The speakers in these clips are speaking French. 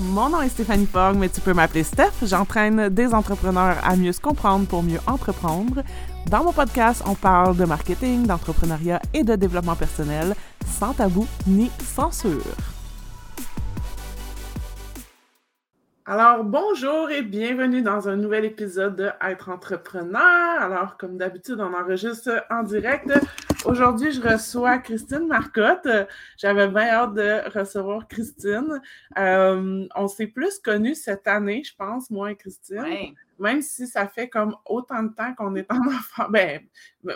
Mon nom est Stéphanie Fogg, mais tu peux m'appeler Steph. J'entraîne des entrepreneurs à mieux se comprendre pour mieux entreprendre. Dans mon podcast, on parle de marketing, d'entrepreneuriat et de développement personnel, sans tabou ni censure. Alors, bonjour et bienvenue dans un nouvel épisode de Être entrepreneur. Alors, comme d'habitude, on enregistre en direct. Aujourd'hui, je reçois Christine Marcotte. J'avais bien hâte de recevoir Christine. Euh, on s'est plus connus cette année, je pense, moi et Christine. Même si ça fait comme autant de temps qu'on est en affaires. Ben,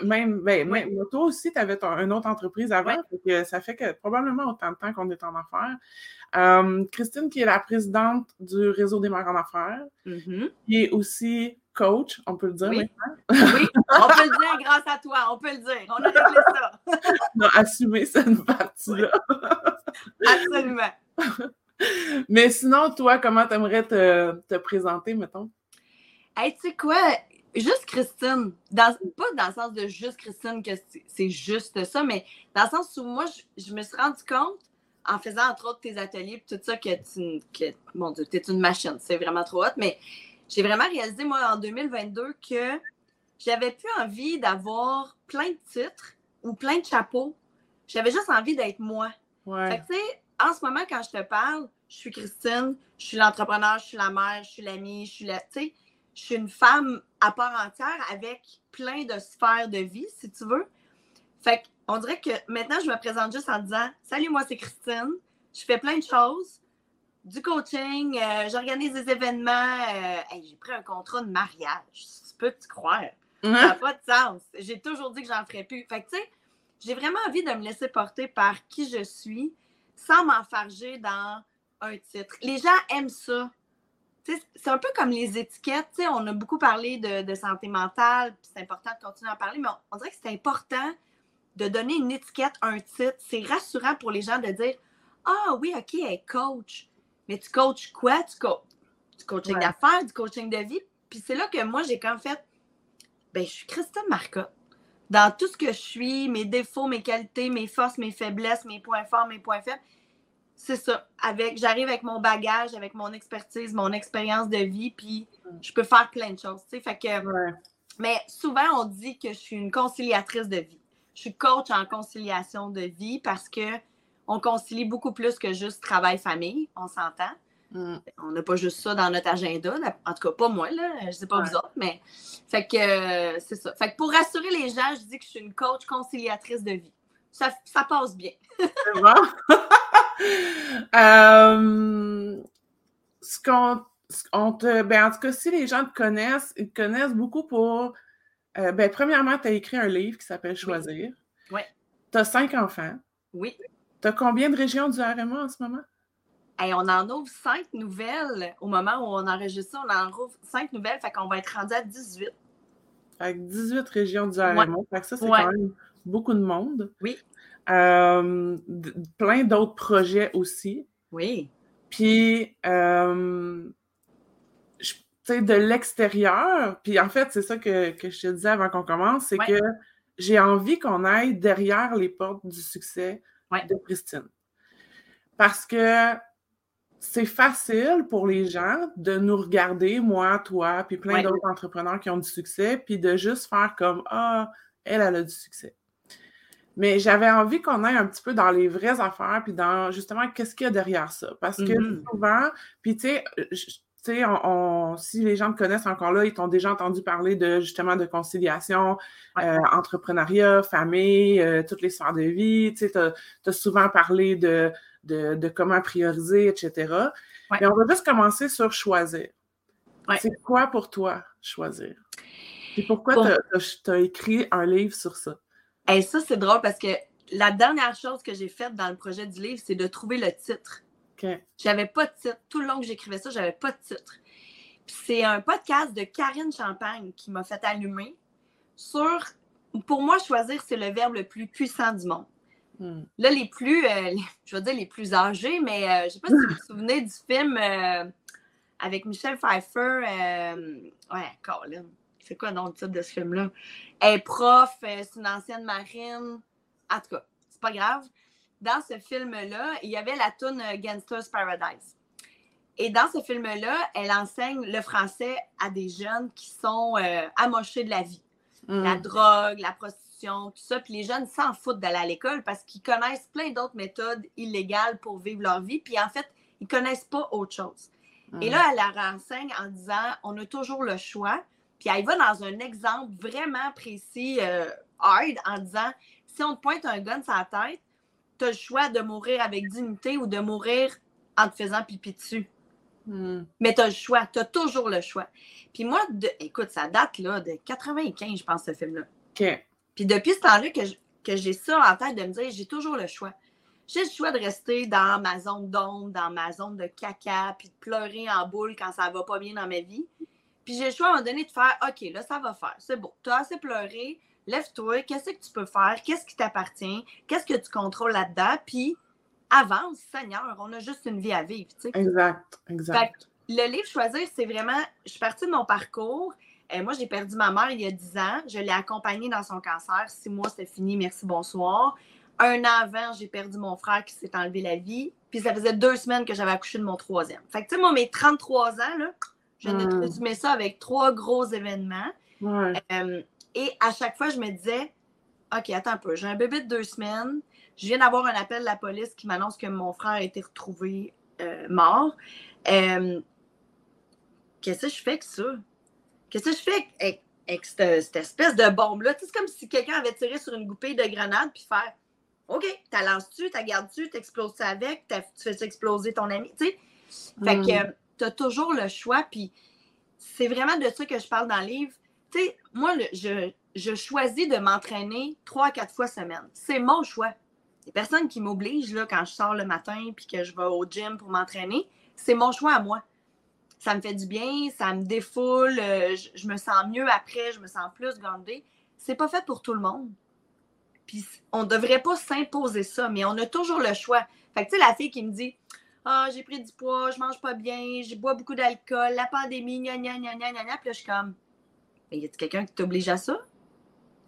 même, ben, toi aussi, tu avais une autre entreprise avant. ça fait que probablement autant de temps qu'on est en affaires. Euh, Christine, qui est la présidente du réseau des mères en affaires, mm-hmm. qui est aussi coach, on peut le dire oui. maintenant? oui, on peut le dire grâce à toi, on peut le dire. On a réglé ça. non, assumer cette partie-là. Absolument. Mais sinon, toi, comment tu aimerais te, te, présenter, mettons? Hey, tu sais quoi? Juste Christine. Dans, pas dans le sens de juste Christine, que c'est juste ça, mais dans le sens où moi, je, je me suis rendu compte en faisant entre autres tes ateliers tout ça que tu que, mon Dieu, es une machine. C'est vraiment trop hot. Mais j'ai vraiment réalisé, moi, en 2022, que j'avais plus envie d'avoir plein de titres ou plein de chapeaux. J'avais juste envie d'être moi. Fait que, tu sais, en ce moment, quand je te parle, je suis Christine, je suis l'entrepreneur, je suis la mère, je suis l'amie, je suis la. Tu sais, je suis une femme à part entière avec plein de sphères de vie, si tu veux. Fait que on dirait que maintenant, je me présente juste en disant Salut, moi, c'est Christine. Je fais plein de choses. Du coaching, euh, j'organise des événements. Euh, j'ai pris un contrat de mariage. Tu peux te croire. Ça n'a pas de sens. J'ai toujours dit que j'en ferais plus. Fait que, tu sais, j'ai vraiment envie de me laisser porter par qui je suis sans m'enfarger dans un titre. Les gens aiment ça. C'est un peu comme les étiquettes. on a beaucoup parlé de, santé mentale, c'est important de continuer à en parler, mais on dirait que c'est important de donner une étiquette, un titre, c'est rassurant pour les gens de dire Ah oui, OK, elle est coach. Mais tu coaches quoi? Tu coaches du coaching d'affaires, du coaching de vie. Puis c'est là que moi, j'ai comme fait ben, je suis Christine Marcotte. Dans tout ce que je suis, mes défauts, mes qualités, mes forces, mes faiblesses, mes points forts, mes points faibles, c'est ça. Avec, j'arrive avec mon bagage, avec mon expertise, mon expérience de vie, puis je peux faire plein de choses. Fait que, Mais souvent, on dit que je suis une conciliatrice de vie je suis coach en conciliation de vie parce que on concilie beaucoup plus que juste travail-famille, on s'entend. Mm. On n'a pas juste ça dans notre agenda. En tout cas, pas moi, là. Je sais pas vous autres, mais. Fait que euh, c'est ça. Fait que pour rassurer les gens, je dis que je suis une coach conciliatrice de vie. Ça, passe bien. bon. Euh, ce qu'on. te, ben, en tout cas, si les gens te connaissent, ils te connaissent beaucoup pour euh, ben, premièrement, tu as écrit un livre qui s'appelle Choisir. Oui. Tu as cinq enfants. Oui. Tu as combien de régions du RMA en ce moment? on en ouvre cinq nouvelles au moment où on enregistre ça. On en ouvre cinq nouvelles, fait qu'on va être rendu à 18. Fait 18 régions du RMA. Fait que ça, c'est quand même beaucoup de monde. Oui. Euh, plein d'autres projets aussi. Oui. Puis, euh, de l'extérieur, puis en fait, c'est ça que, je te disais avant qu'on commence, c'est que j'ai envie qu'on aille derrière les portes du succès de Christine. Parce que c'est facile pour les gens de nous regarder, moi, toi, puis plein d'autres entrepreneurs qui ont du succès, puis de juste faire comme Ah, elle, elle a du succès. Mais j'avais envie qu'on aille un petit peu dans les vraies affaires, puis dans justement qu'est-ce qu'il y a derrière ça? Parce que mm-hmm. souvent, puis tu sais, tu sais, si les gens te connaissent encore là, ils t'ont déjà entendu parler de justement de conciliation, euh, entrepreneuriat, famille, euh, toutes les sphères de vie. Tu sais, as, souvent parlé de, de, comment prioriser, etc. Mais on va juste commencer sur choisir. C'est quoi pour toi choisir? Et pourquoi tu as, écrit un livre sur ça? Et ça, c'est drôle parce que la dernière chose que j'ai faite dans le projet du livre, c'est de trouver le titre. J'avais pas de titre. Tout le long que j'écrivais ça, j'avais pas de titre. c'est un podcast de Karine Champagne qui m'a fait allumer sur, pour moi, choisir, c'est le verbe le plus puissant du monde. Hmm. Là, les plus, euh, je veux dire les plus âgés, mais je euh, je sais pas si vous vous souvenez du film euh, avec Michel Pfeiffer. ouais, Colin. C'est quoi le titre de ce film-là? Elle est prof, c'est une ancienne marine. En tout cas, c'est pas grave dans ce film-là, il y avait la tune Gangster's Paradise. Et dans ce film-là, elle enseigne le français à des jeunes qui sont euh, amochés de la vie. La Mm. drogue, la prostitution, tout ça. Puis les jeunes s'en foutent d'aller à l'école parce qu'ils connaissent plein d'autres méthodes illégales pour vivre leur vie. Puis en fait, ils connaissent pas autre chose. Et Mm. là, elle la renseigne en disant on a toujours le choix. Puis elle va dans un exemple vraiment précis, euh, hard, en disant si on te pointe un gun sur la tête, tu as le choix de mourir avec dignité ou de mourir en te faisant pipi dessus. Mm. Mais tu as le choix, tu as toujours le choix. Puis moi, de- écoute, ça date là, de 95, je pense, ce film-là. OK. Puis depuis ce temps-là que je- que j'ai ça en tête de me dire, j'ai toujours le choix. J'ai le choix de rester dans ma zone d'ombre, dans ma zone de caca, puis de pleurer en boule quand ça va pas bien dans ma vie. Puis j'ai le choix à un moment donné de faire, OK, là, ça va faire, c'est beau. Tu as assez pleuré, lève-toi, qu'est-ce que tu peux faire, qu'est-ce qui t'appartient, qu'est-ce que tu contrôles là-dedans, puis avance, Seigneur, on a juste une vie à vivre, tu sais. Exact. Exact. Fait que le livre Choisir, c'est vraiment. Je suis partie de mon parcours. Euh, moi, j'ai perdu ma mère il y a 10 ans. Je l'ai accompagnée dans son cancer. Six mois, c'était fini. Merci, bonsoir. Un an avant, j'ai perdu mon frère qui s'est enlevé la vie. Puis ça faisait deux semaines que j'avais accouché de mon troisième. Fait que, tu sais, moi, mes 33 ans, là, je Mm. résumé ça avec trois gros événements. Euh, et à chaque fois, je me disais, OK, attends un peu, j'ai un bébé de deux semaines. Je viens d'avoir un appel de la police qui m'annonce que mon frère a été retrouvé euh, mort. Euh, Qu'est-ce que je fais avec ça? Qu'est-ce que je fais avec, avec cette, cette espèce de bombe-là? C'est comme si quelqu'un avait tiré sur une goupille de grenade puis faire OK, t'as lances-tu, t'as gardes-tu, t'exploses-tu avec, t'as- tu fais exploser ton ami? Tu sais? Fait Mm. que tu as toujours le choix, puis c'est vraiment de ça que je parle dans le livre. Tu moi, je, je choisis de m'entraîner trois à quatre fois semaine. C'est mon choix. Il n'y a personne qui m'oblige là, quand je sors le matin puis que je vais au gym pour m'entraîner. C'est mon choix à moi. Ça me fait du bien, ça me défoule, euh, je, me sens mieux après, je me sens plus gandée. C'est pas fait pour tout le monde. Puis on devrait pas s'imposer ça, mais on a toujours le choix. Fait que tu sais, la fille qui me dit ah, j'ai pris du poids, je mange pas bien, je bois beaucoup d'alcool, la pandémie, gna gna gna gna gna. Puis là, je suis comme, mais y a quelqu'un qui t'oblige à ça?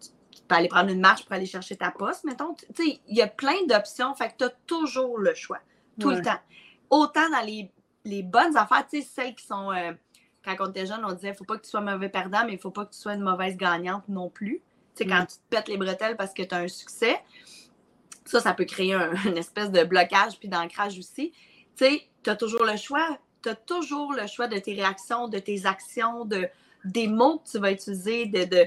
Tu peux aller prendre une marche pour aller chercher ta poste, mettons? Tu sais, il y a plein d'options, fait que tu as toujours le choix, tout Ouais. le temps. Autant dans les, les bonnes affaires, tu sais, celles qui sont. euh, quand on était jeune, on disait, faut pas que tu sois mauvais perdant, mais il faut pas que tu sois une mauvaise gagnante non plus. Tu sais, quand tu te pètes les bretelles parce que tu as un succès, ça, ça peut créer un- une espèce de blocage puis d'ancrage aussi tu sais, tu as toujours le choix. Tu as toujours le choix de tes réactions, de tes actions, de, des mots que tu vas utiliser. De, de...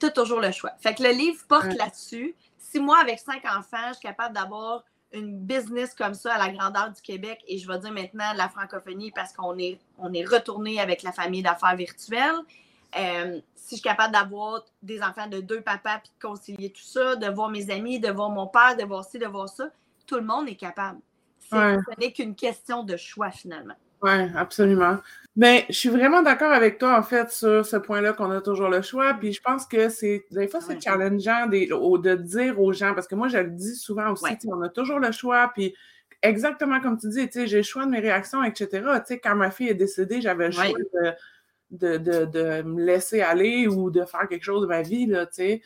Tu as toujours le choix. Fait que le livre porte Ouais. là-dessus. Si moi, avec cinq enfants, je suis capable d'avoir une business comme ça à la grandeur du Québec, et je vais dire maintenant la francophonie parce qu'on est, on est retourné avec la famille d'affaires virtuelle. Euh, si je suis capable d'avoir des enfants de deux papas puis de concilier tout ça, de voir mes amis, de voir mon père, de voir ci, de voir ça, tout le monde est capable. C'est- Ouais. Ce n'est qu'une question de choix finalement. Oui, absolument. Mais je suis vraiment d'accord avec toi, en fait, sur ce point-là qu'on a toujours le choix. Puis je pense que c'est des fois, c'est Ouais. challengeant des- de dire aux gens, parce que moi, je le dis souvent aussi, Ouais. on a toujours le choix. Puis exactement comme tu dis, j'ai le choix de mes réactions, etc. Quand ma fille est décédée, j'avais le Ouais. choix de, de, de, de me laisser aller ou de faire quelque chose de ma vie, là, tu sais.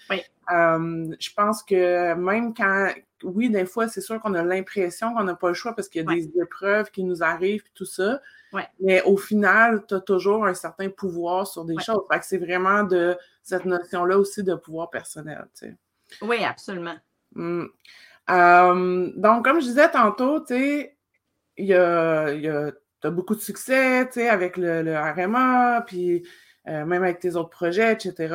Euh, je pense que même quand, oui, des fois, c'est sûr qu'on a l'impression qu'on n'a pas le choix parce qu'il y a Ouais. des épreuves qui nous arrivent, puis tout ça. Ouais. Mais au final, tu as toujours un certain pouvoir sur des Ouais. choses. Fait que c'est vraiment de cette notion-là aussi de pouvoir personnel, tu sais. Oui, absolument. Mm. Euh, donc, comme je disais tantôt, tu sais, il y a, il y a- t'as beaucoup de succès, tu sais, avec le, le RMA, puis euh, même avec tes autres projets, etc.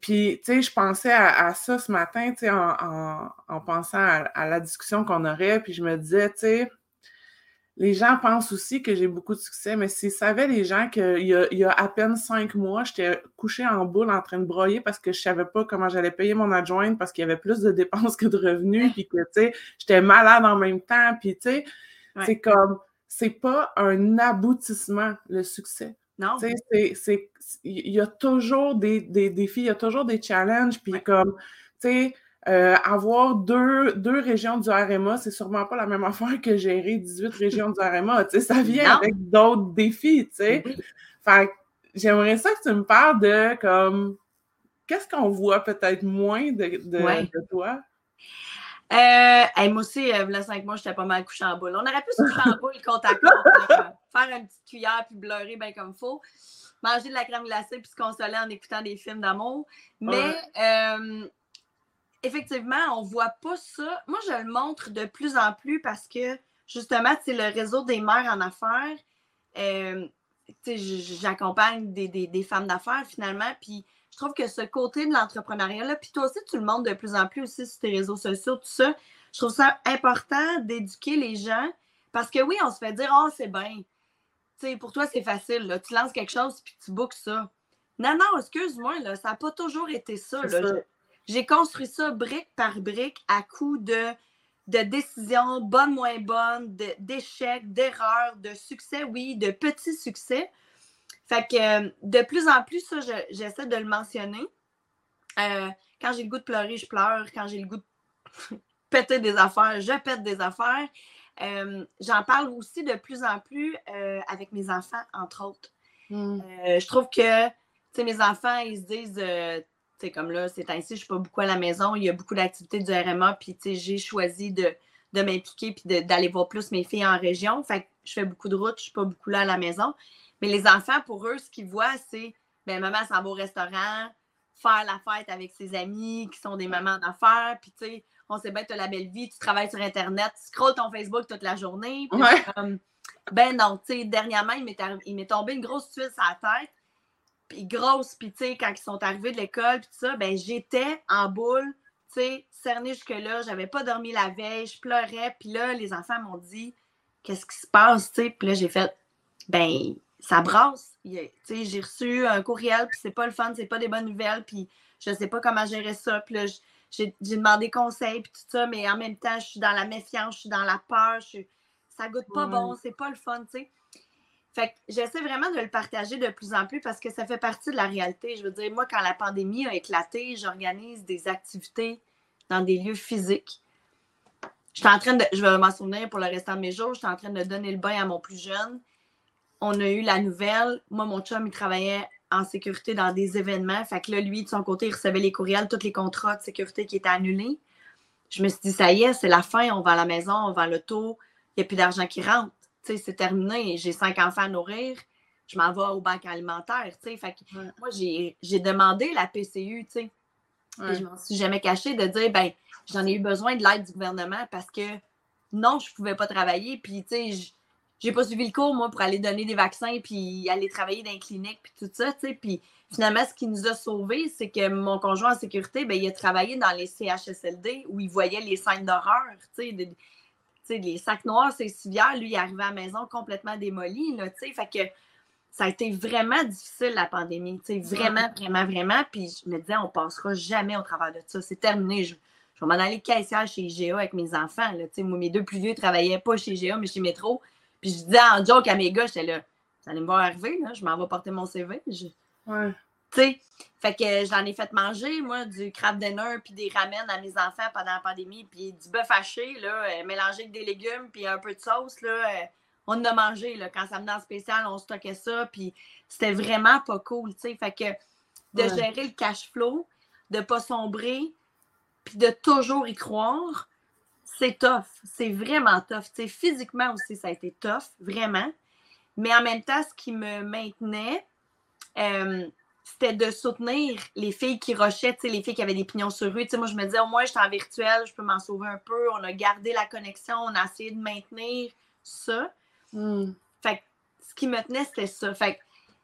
Puis, tu sais, je pensais à, à ça ce matin, tu sais, en, en- en pensant à, à la discussion qu'on aurait, puis je me disais, tu sais, les gens pensent aussi que j'ai beaucoup de succès, mais s'ils savaient, les gens, qu'il y y a à peine cinq mois, j'étais couchée en boule en train de broyer parce que je savais pas comment j'allais payer mon adjointe parce qu'il y avait plus de dépenses que de revenus, puis que, tu sais, j'étais malade en même temps, puis, tu sais, Ouais. c'est comme, c'est pas un aboutissement, le succès. Non? Il y a toujours des, des défis, il y a toujours des challenges, puis Ouais. comme, tu sais, euh, avoir deux, deux régions du RMA, c'est sûrement pas la même affaire que gérer 18 régions du RMA, tu sais, ça vient Non. avec d'autres défis, tu sais. Oui. Fait que j'aimerais ça que tu me parles de, comme, qu'est-ce qu'on voit peut-être moins de, de, Ouais. de toi? Euh, moi aussi, euh, le 5 mois, j'étais pas mal couché en boule. On aurait pu se coucher en boule côte à côte, faire une petite cuillère puis bleurer bien comme il faut, manger de la crème glacée puis se consoler en écoutant des films d'amour. Mais euh, effectivement, on voit pas ça. Moi, je le montre de plus en plus parce que justement, c'est le réseau des mères en affaires. Euh, j'accompagne des, des, femmes d'affaires finalement, puis je trouve que ce côté de l'entrepreneuriat-là, puis toi aussi, tu le montres de plus en plus aussi sur tes réseaux sociaux, tout ça. Je trouve ça important d'éduquer les gens parce que oui, on se fait dire, oh, c'est bien. sais, pour toi, c'est facile. Là. Tu lances quelque chose puis tu bookes ça. Non, non, excuse-moi, là, ça n'a pas toujours été ça. J'ai construit ça brique par brique à coup de, de décisions bonnes, moins bonnes, d'échecs, d'erreurs, de succès, oui, de petits succès. Fait que euh, de plus en plus, ça, j'essaie de le mentionner. Euh, quand j'ai le goût de pleurer, je pleure. Quand j'ai le goût de péter des affaires, je pète des affaires. Euh, j'en parle aussi de plus en plus avec mes enfants, entre autres. Hmm. je trouve que mes enfants, ils se disent, c'est comme là, c'est ainsi, je ne suis pas beaucoup à la maison, il y a beaucoup d'activités du RMA, puis j'ai choisi de, de m'impliquer puis d'aller voir plus mes filles en région. Fait que je fais beaucoup de routes, je ne suis pas beaucoup là à la maison. Mais les enfants, pour eux, ce qu'ils voient, c'est ben, maman s'en va au restaurant, faire la fête avec ses amis qui sont des mamans d'affaires, puis tu sais, on sait bien que tu as la belle vie, tu travailles sur Internet, tu scrolles ton Facebook toute la journée. ben non, tu sais, dernièrement, il m'est tombé une grosse tuile sur la tête, puis grosse, puis tu sais, quand ils sont arrivés de l'école, puis tout ça, ben j'étais en boule, tu sais, cernée jusque-là, j'avais pas dormi la veille, je pleurais, puis là, les enfants m'ont dit, qu'est-ce qui se passe, tu sais, puis là, j'ai fait, ben, ça brasse. J'ai reçu un courriel, puis c'est pas le fun, c'est pas des bonnes nouvelles, puis je sais pas comment gérer ça. Puis là, j'ai demandé conseil, puis tout ça, mais en même temps, je suis dans la méfiance, je suis dans la peur, je ça goûte pas bon, c'est pas le fun, tu sais. Fait que j'essaie vraiment de le partager de plus en plus parce que ça fait partie de la réalité. Je veux dire, moi, quand la pandémie a éclaté, j'organise des activités dans des lieux physiques. Je en train de, je vais m'en souvenir pour le restant de mes jours, je suis en train de donner le bain à mon plus jeune on a eu la nouvelle. Moi, mon chum, il travaillait en sécurité dans des événements. Fait que là, lui, de son côté, il recevait les courriels, tous les contrats de sécurité qui étaient annulés. Je me suis dit, ça y est, c'est la fin, on va à la maison, on va à l'auto, il n'y a plus d'argent qui rentre. Tu sais, c'est terminé. J'ai cinq enfants à nourrir. Je m'en vais au banque alimentaire. Tu sais. Fait que moi, j'ai demandé la PCU, tu sais. Je m'en suis jamais cachée de dire, ben, j'en ai eu besoin de l'aide du gouvernement parce que non, je ne pouvais pas travailler. Puis, tu sais, j'ai pas suivi le cours, moi, pour aller donner des vaccins, puis aller travailler dans les cliniques, puis tout ça, tu sais. Puis finalement, ce qui nous a sauvés, c'est que mon conjoint en sécurité, ben, il a travaillé dans les CHSLD où il voyait les scènes d'horreur, tu sais, les sacs noirs, c'est civières. Lui, il est arrivé à la maison complètement démoli, là, tu sais. Fait que ça a été vraiment difficile, la pandémie, tu sais, vraiment, vraiment, vraiment. Puis je me disais, on passera jamais au travers de ça. C'est terminé. Je, vais m'en aller caissière chez IGA avec mes enfants, là, tu sais. Moi, mes deux plus vieux travaillaient pas chez IGA, mais chez Métro. Puis je disais en joke à mes gars, j'étais là, ça allait me voir arriver, là, je m'en vais porter mon CV. Ouais. Tu sais, fait que j'en ai fait manger, moi, du craft dinner puis des ramen à mes enfants pendant la pandémie, puis du bœuf haché, là, euh, mélangé avec des légumes puis un peu de sauce, là. Euh, on en a mangé, là. Quand ça venait en spécial, on stockait ça, puis c'était vraiment pas cool, tu sais. Fait que de gérer le cash flow, de pas sombrer, puis de toujours y croire, c'est tough. C'est vraiment tough. physiquement aussi, ça a été tough, vraiment. Mais en même temps, ce qui me maintenait, euh, c'était de soutenir les filles qui rushaient, les filles qui avaient des pignons sur rue. moi, je me disais, au moins, je suis en virtuel, je peux m'en sauver un peu. On a gardé la connexion, on a essayé de maintenir ça. Hmm. Fait ce qui me tenait, c'était ça. Fait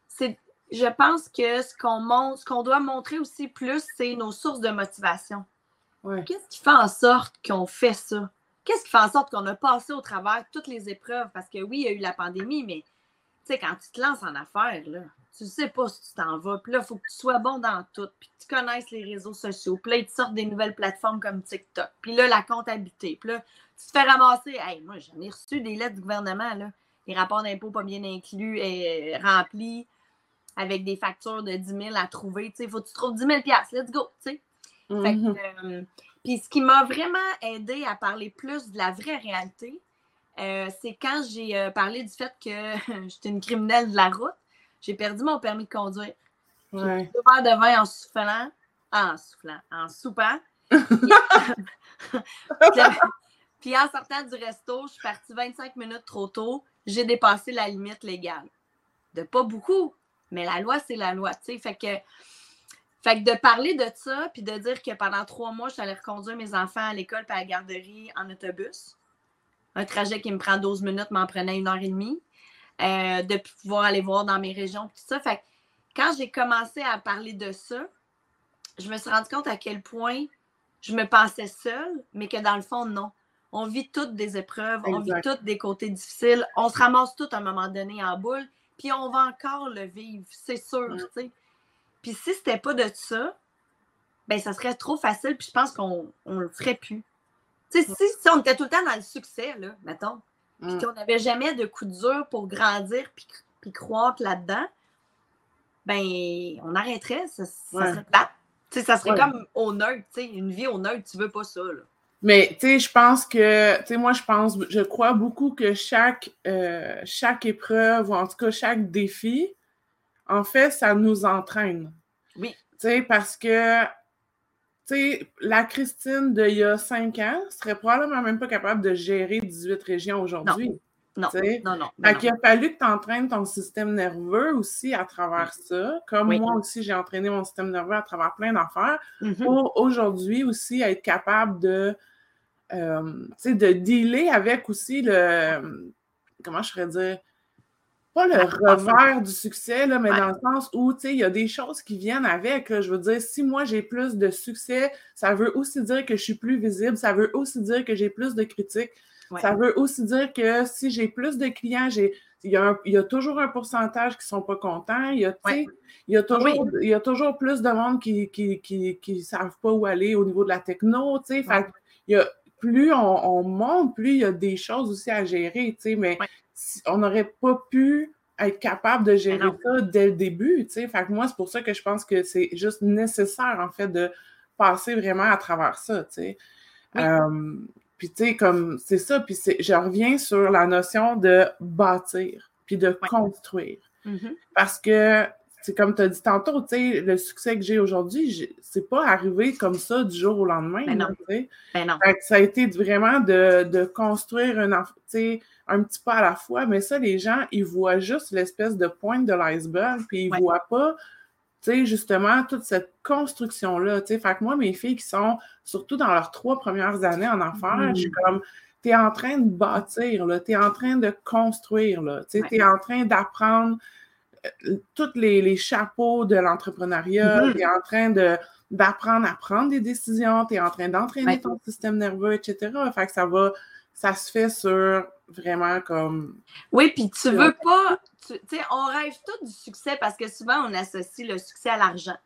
c'est, je pense que ce qu'on montre, ce qu'on doit montrer aussi plus, c'est nos sources de motivation. Qu'est-ce qui fait en sorte qu'on fait ça? Qu'est-ce qui fait en sorte qu'on a passé au travers toutes les épreuves? Parce que oui, il y a eu la pandémie, mais tu sais, quand tu te lances en affaires, là, tu sais pas si tu t'en vas. Puis là, il faut que tu sois bon dans tout. Puis que tu connaisses les réseaux sociaux. Puis là, ils te sortent des nouvelles plateformes comme TikTok. Puis là, la comptabilité. Puis là, tu te fais ramasser. Hey, moi, j'en ai reçu des lettres du gouvernement, là. Les rapports d'impôts pas bien inclus et remplis avec des factures de 10 000 à trouver. Tu sais, faut que tu trouves 10 000 Let's go, tu sais. Mhm. Euh, puis ce qui m'a vraiment aidé à parler plus de la vraie réalité, euh, c'est quand j'ai euh, parlé du fait que j'étais une criminelle de la route. J'ai perdu mon permis de conduire. J'ai ouais. deux de vin en soufflant, en soufflant, en soupant. puis, en sortant du resto, je suis partie 25 minutes trop tôt. J'ai dépassé la limite légale. De pas beaucoup, mais la loi, c'est la loi. Fait que, fait que de parler de ça, puis de dire que pendant trois mois, je suis allée reconduire mes enfants à l'école et à la garderie en autobus. Un trajet qui me prend 12 minutes m'en prenait une heure et demie. Euh, de pouvoir aller voir dans mes régions, tout ça. Fait que quand j'ai commencé à parler de ça, je me suis rendu compte à quel point je me pensais seule, mais que dans le fond, non. On vit toutes des épreuves, on vit toutes des côtés difficiles, on se ramasse toutes à un moment donné en boule, puis on va encore le vivre, c'est sûr, tu sais. Puis si c'était pas de ça, ben ça serait trop facile, puis je pense qu'on ne le ferait plus. Tu sais, si, on était tout le temps dans le succès, là, mettons, puis qu'on n'avait jamais de coup dur pour grandir puis, puis croire là-dedans, ben on arrêterait, ça, serait plate ça serait comme au neutre, une vie au neutre, tu veux pas ça. Là. Mais tu sais, je pense que, tu sais, moi, je pense, je crois beaucoup que chaque, euh, chaque épreuve, ou en tout cas chaque défi, en fait, ça nous entraîne. Oui. Tu sais, parce que, tu sais, la Christine d'il y a cinq ans serait probablement même pas capable de gérer 18 régions aujourd'hui. Non, non, non. Il a fallu que tu entraînes ton système nerveux aussi à travers ça, comme moi aussi j'ai entraîné mon système nerveux à travers plein d'affaires, mm-hmm. pour aujourd'hui aussi être capable de, euh, de dealer avec aussi le, comment je pourrais dire, pas le revers du succès, là, mais dans le sens où, il y a des choses qui viennent avec. je veux dire, si moi j'ai plus de succès, ça veut aussi dire que je suis plus visible, ça veut aussi dire que j'ai plus de critiques, ça veut aussi dire que si j'ai plus de clients, j'ai il y, a toujours un pourcentage qui ne sont pas contents. Il y a, il y a, toujours, il y a toujours plus de monde qui ne qui, savent pas où aller au niveau de la techno. Fait, il y a, plus on, monte, plus il y a des choses aussi à gérer. Mais on n'aurait pas pu être capable de gérer ça dès le début. Fait que moi, c'est pour ça que je pense que c'est juste nécessaire, en fait, de passer vraiment à travers ça. Euh, puis, tu sais, comme c'est ça, puis je reviens sur la notion de bâtir, puis de construire. Mm-hmm. Parce que, c'est comme tu as dit tantôt, tu sais, le succès que j'ai aujourd'hui, c'est pas arrivé comme ça du jour au lendemain. Ben non. Ben non. ça a été vraiment de, construire un, un petit pas à la fois, mais ça, les gens, ils voient juste l'espèce de pointe de l'iceberg, puis ils voient pas sais, justement, toute cette construction-là. Tu sais, fait que moi, mes filles qui sont surtout dans leurs trois premières années en affaires, je suis mm. comme, tu es en train de bâtir, tu es en train de construire, tu es en train d'apprendre tous les, chapeaux de l'entrepreneuriat, mm-hmm. tu es en train de d'apprendre à prendre des décisions, tu es en train d'entraîner ton système nerveux, etc. Fait que ça va, ça se fait sur vraiment comme. Oui, puis tu veux pas. Tu sais, on rêve tout du succès parce que souvent, on associe le succès à l'argent.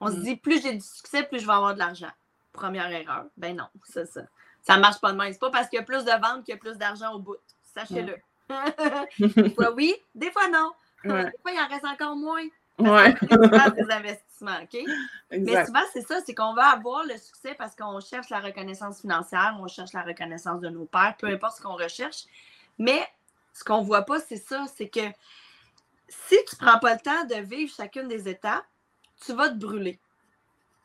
On se mm. dit, plus j'ai du succès, plus je vais avoir de l'argent. Première erreur. Ben non, c'est ça. Ça marche pas de même. C'est pas parce qu'il y a plus de ventes qu'il y a plus d'argent au bout. Sachez-le. des fois oui, des fois non. Des fois, il en reste encore moins. Ouais. des investissements, OK? Mais souvent, c'est ça, c'est qu'on va avoir le succès parce qu'on cherche la reconnaissance financière, on cherche la reconnaissance de nos pères, peu importe ce qu'on recherche. Mais ce qu'on ne voit pas, c'est ça, c'est que si tu ne prends pas le temps de vivre chacune des étapes, tu vas te brûler.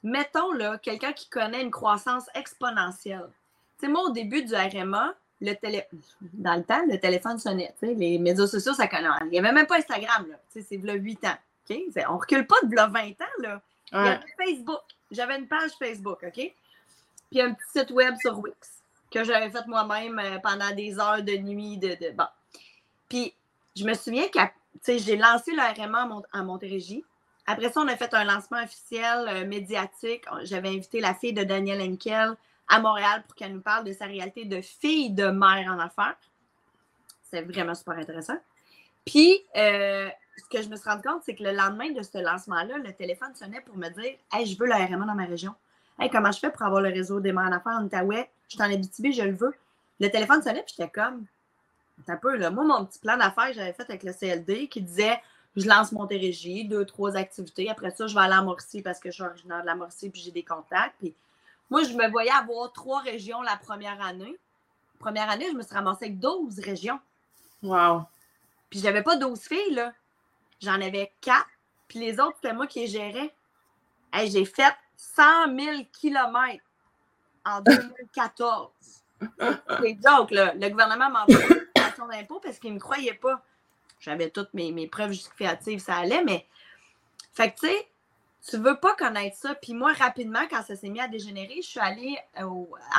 Mettons là, quelqu'un qui connaît une croissance exponentielle. Tu sais, moi, au début du RMA, le télé... dans le temps, le téléphone sonnait. Les médias sociaux, ça connaît. Il n'y avait même pas Instagram. C'est là 8 ans. On On recule pas de 20 ans. Là. Il y avait Facebook. J'avais une page Facebook, OK? Puis un petit site web sur Wix que j'avais fait moi-même euh, pendant des heures de nuit. De, de, Bon. Puis je me souviens que j'ai lancé le RMA à Montérégie. Après ça, on a fait un lancement officiel euh, médiatique. J'avais invité la fille de Daniel Henkel à Montréal pour qu'elle nous parle de sa réalité de fille de mère en affaires. C'est vraiment super intéressant. Puis, euh, ce que je me suis rendu compte, c'est que le lendemain de ce lancement-là, le téléphone sonnait pour me dire Hey, je veux le RMA dans ma région. Hey, comment je fais pour avoir le réseau des mains en affaires en Outaouais? Je suis en Abitibi, je le veux. Le téléphone sonnait, puis j'étais comme un peu, là. Moi, mon petit plan d'affaires que j'avais fait avec le CLD qui disait je lance Montérégie, deux, trois activités. Après ça, je vais aller à Morcie parce que je suis originaire de la puis j'ai des contacts. Puis moi, je me voyais avoir trois régions la première année. Première année, je me suis ramassée avec 12 régions. Wow. Puis j'avais pas 12 filles, là. J'en avais quatre. Puis les autres, c'était moi qui les gérais. j'ai fait 100 000 kilomètres en 2014. C'est donc, le gouvernement m'a envoyé une d'impôt parce qu'il ne me croyait pas. J'avais toutes mes, mes preuves justificatives, ça allait, mais. Fait que, tu sais, tu veux pas connaître ça. Puis moi, rapidement, quand ça s'est mis à dégénérer, je suis allée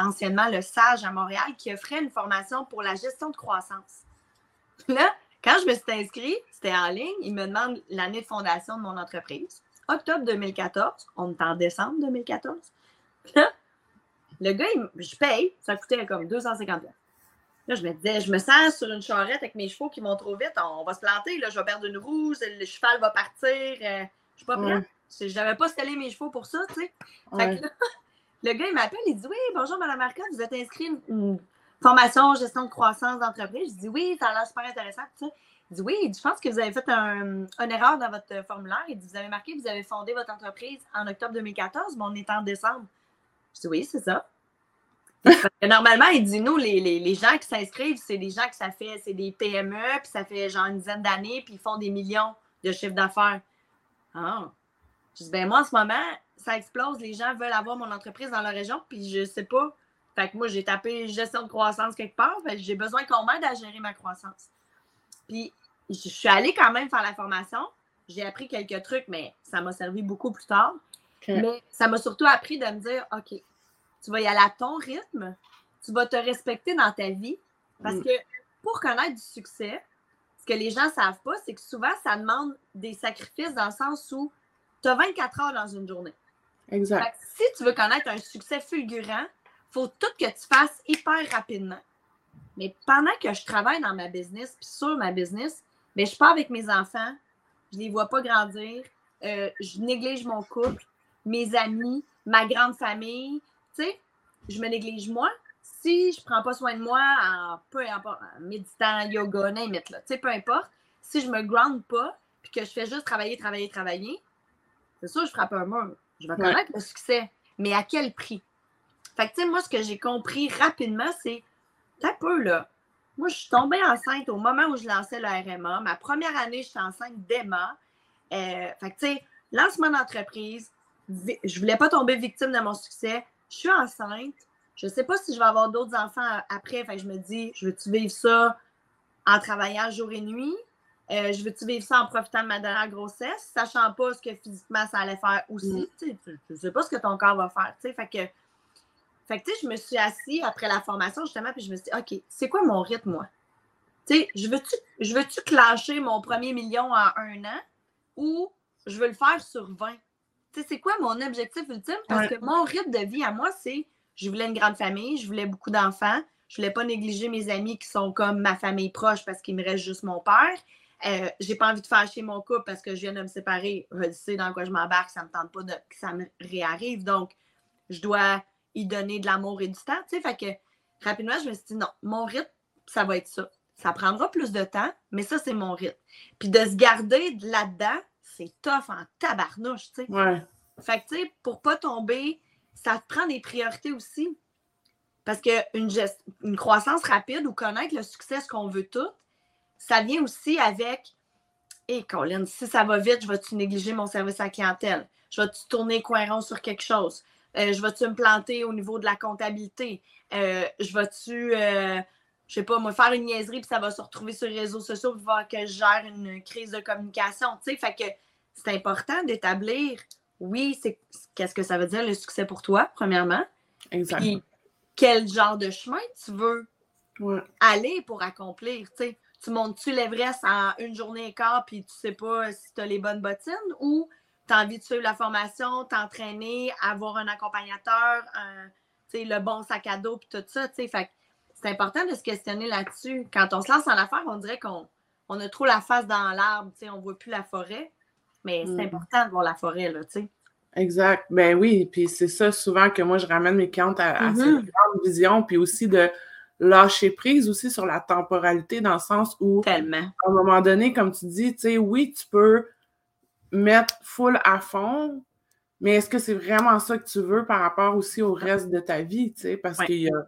anciennement le SAGE à Montréal qui offrait une formation pour la gestion de croissance. Là, quand je me suis inscrite, c'était en ligne, il me demande l'année de fondation de mon entreprise. Octobre 2014, on est en décembre 2014. Là, le gars, je paye, ça coûtait comme 250 Là, je me disais, je me sens sur une charrette avec mes chevaux qui vont trop vite, on va se planter, là, je vais perdre une roue, le cheval va partir, euh, je suis pas prête. Je n'avais pas scellé mes chevaux pour ça, tu sais. le gars, il m'appelle, il dit Oui, bonjour, Mme Marcotte, vous êtes inscrit une, formation gestion de croissance d'entreprise. Je dis Oui, ça a l'air super intéressant. Il dit Oui, je pense que vous avez fait un, une erreur dans votre formulaire. Il dit Vous avez marqué que vous avez fondé votre entreprise en octobre 2014, mais on est en décembre. Je dis Oui, c'est ça. normalement, il dit nous, les, les, gens qui s'inscrivent, c'est des gens que ça fait, c'est des PME, puis ça fait genre une dizaine d'années, puis ils font des millions de chiffres d'affaires. Ah. Je dis, ben moi, en ce moment, ça explose. Les gens veulent avoir mon entreprise dans leur région, puis je sais pas. Fait que moi, j'ai tapé gestion de croissance quelque part. j'ai besoin qu'on m'aide à gérer ma croissance. Puis, je suis allée quand même faire la formation. J'ai appris quelques trucs, mais ça m'a servi beaucoup plus tard. Mais ça m'a surtout appris de me dire, OK, tu vas y aller à ton rythme, tu vas te respecter dans ta vie. Parce mm. que pour connaître du succès, ce que les gens ne savent pas, c'est que souvent, ça demande des sacrifices dans le sens où tu as 24 heures dans une journée. Exact. si tu veux connaître un succès fulgurant, il faut tout que tu fasses hyper rapidement. Mais pendant que je travaille dans ma business, puis sur ma business, je pars avec mes enfants, je ne les vois pas grandir, euh, je néglige mon couple, mes amis, ma grande famille, tu sais, je me néglige moi. Si je ne prends pas soin de moi en peu importe, méditant, yoga, n'importe là, tu sais, peu importe, si je me ground pas, puis que je fais juste travailler, travailler, travailler, c'est sûr, je frappe un mur. Je vais connaître le succès, mais à quel prix? Fait que, tu sais, moi, ce que j'ai compris rapidement, c'est, un peu, là. Moi, je suis tombée enceinte au moment où je lançais le RMA. Ma première année, j'étais enceinte d'Emma. Euh, fait que, tu sais, lancement d'entreprise, je voulais pas tomber victime de mon succès. Je suis enceinte. Je sais pas si je vais avoir d'autres enfants après. Fait que je me dis, je veux-tu vivre ça en travaillant jour et nuit? Euh, je veux-tu vivre ça en profitant de ma dernière grossesse, sachant pas ce que physiquement ça allait faire aussi? Mm. Tu ne sais pas ce que ton corps va faire. Fait que, fait que je me suis assise après la formation, justement, puis je me suis dit, OK, c'est quoi mon rythme, moi? Tu je veux-tu je veux clencher mon premier million en un an ou je veux le faire sur 20? Tu c'est quoi mon objectif ultime? Parce que mon rythme de vie à moi, c'est je voulais une grande famille, je voulais beaucoup d'enfants, je voulais pas négliger mes amis qui sont comme ma famille proche parce qu'il me reste juste mon père. Euh, j'ai pas envie de fâcher mon couple parce que je viens de me séparer. Je sais dans quoi je m'embarque, ça me tente pas de, que ça me réarrive. Donc, je dois y donner de l'amour et du temps. Tu sais, fait que rapidement, je me suis dit non, mon rythme, ça va être ça. Ça prendra plus de temps, mais ça, c'est mon rythme. Puis de se garder là-dedans, c'est tough en tabarnouche, tu sais. Ouais. Fait que, tu sais, pour pas tomber, ça te prend des priorités aussi. Parce qu'une une croissance rapide ou connaître le succès, ce qu'on veut tout, ça vient aussi avec Hé, hey, Colin, si ça va vite, je vais-tu négliger mon service à la clientèle? Je vais-tu tourner coin rond sur quelque chose? Euh, je vais-tu me planter au niveau de la comptabilité? Euh, je vais-tu, euh, je sais pas, me faire une niaiserie puis ça va se retrouver sur les réseaux sociaux pour voir que je gère une crise de communication? Tu sais, fait que c'est important d'établir, oui, c'est qu'est-ce que ça veut dire le succès pour toi, premièrement. Exactement. Puis quel genre de chemin tu veux aller pour accomplir, tu sais? Tu montes-tu l'Everest en une journée et quart, puis tu sais pas si tu as les bonnes bottines, ou tu as envie de suivre la formation, t'entraîner, avoir un accompagnateur, le bon sac à dos, puis tout ça, c'est important de se questionner là-dessus. Quand on se lance en affaires, on dirait qu'on on a trop la face dans l'arbre, on voit plus la forêt. Mais c'est mm. important de voir la forêt, là, tu sais. Exact. Ben oui, puis c'est ça souvent que moi je ramène mes clientes à, à cette mm-hmm. grande vision, puis aussi de lâcher prise aussi sur la temporalité dans le sens où, Tellement. à un moment donné, comme tu dis, tu sais, oui, tu peux mettre full à fond, mais est-ce que c'est vraiment ça que tu veux par rapport aussi au reste de ta vie, tu sais, parce que, qu'il y a,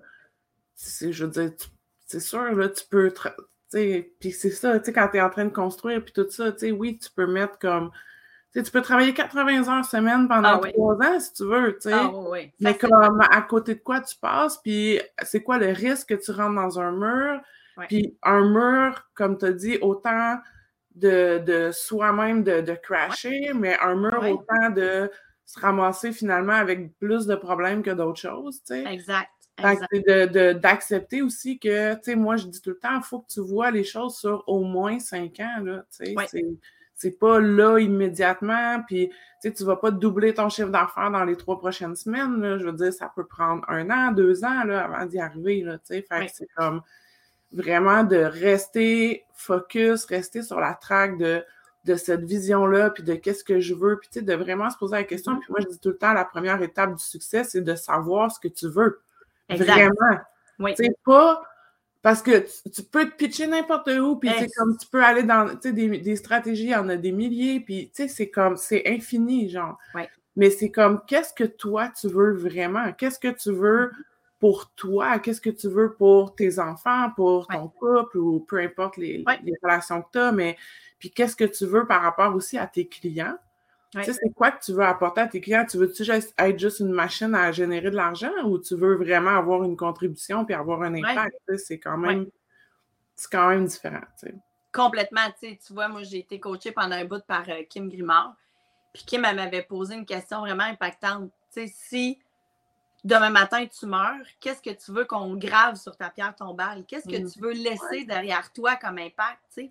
je veux dire, c'est sûr, là, tu peux, tu sais, puis c'est ça, tu sais, quand tu es en train de construire, puis tout ça, tu sais, oui, tu peux mettre comme tu peux travailler 80 heures semaine pendant ah trois ans si tu veux, tu sais. Ah, oui. Mais comme à côté de quoi tu passes, puis c'est quoi le risque que tu rentres dans un mur? Puis un mur, comme tu as dit, autant de, de soi-même de, de, crasher, mais un mur autant de se ramasser finalement avec plus de problèmes que d'autres choses, tu sais. Exact. D'accepter aussi que, tu sais, moi, je dis tout le temps, il faut que tu vois les choses sur au moins cinq ans, là, tu sais c'est pas là immédiatement, puis tu ne vas pas doubler ton chiffre d'affaires dans les trois prochaines semaines. Là. Je veux dire, ça peut prendre un an, deux ans là, avant d'y arriver. Là, fait c'est comme vraiment de rester focus, rester sur la traque de, de cette vision-là, puis de qu'est-ce que je veux, puis de vraiment se poser la question. Mm-hmm. Puis moi, je dis tout le temps, la première étape du succès, c'est de savoir ce que tu veux. Vraiment. Oui. C'est pas parce que tu, peux te pitcher n'importe où, puis c'est comme tu peux aller dans des, des stratégies, il y en a des milliers, puis tu sais, c'est comme, c'est infini, genre. Mais c'est comme, qu'est-ce que toi, tu veux vraiment? Qu'est-ce que tu veux pour toi? Qu'est-ce que tu veux pour tes enfants, pour ton couple, ou peu importe les, les relations que tu as, mais puis qu'est-ce que tu veux par rapport aussi à tes clients? Tu sais, c'est quoi que tu veux apporter à tes clients? Tu veux-tu être juste une machine à générer de l'argent ou tu veux vraiment avoir une contribution puis avoir un impact? C'est quand même c'est quand même différent. Complètement. Tu vois, moi, j'ai été coachée pendant un bout par euh, Kim Grimard. Puis Kim, elle m'avait posé une question vraiment impactante. Tu sais, si demain matin tu meurs, qu'est-ce que tu veux qu'on grave sur ta pierre tombale? Qu'est-ce que mm. tu veux laisser derrière toi comme impact? Tu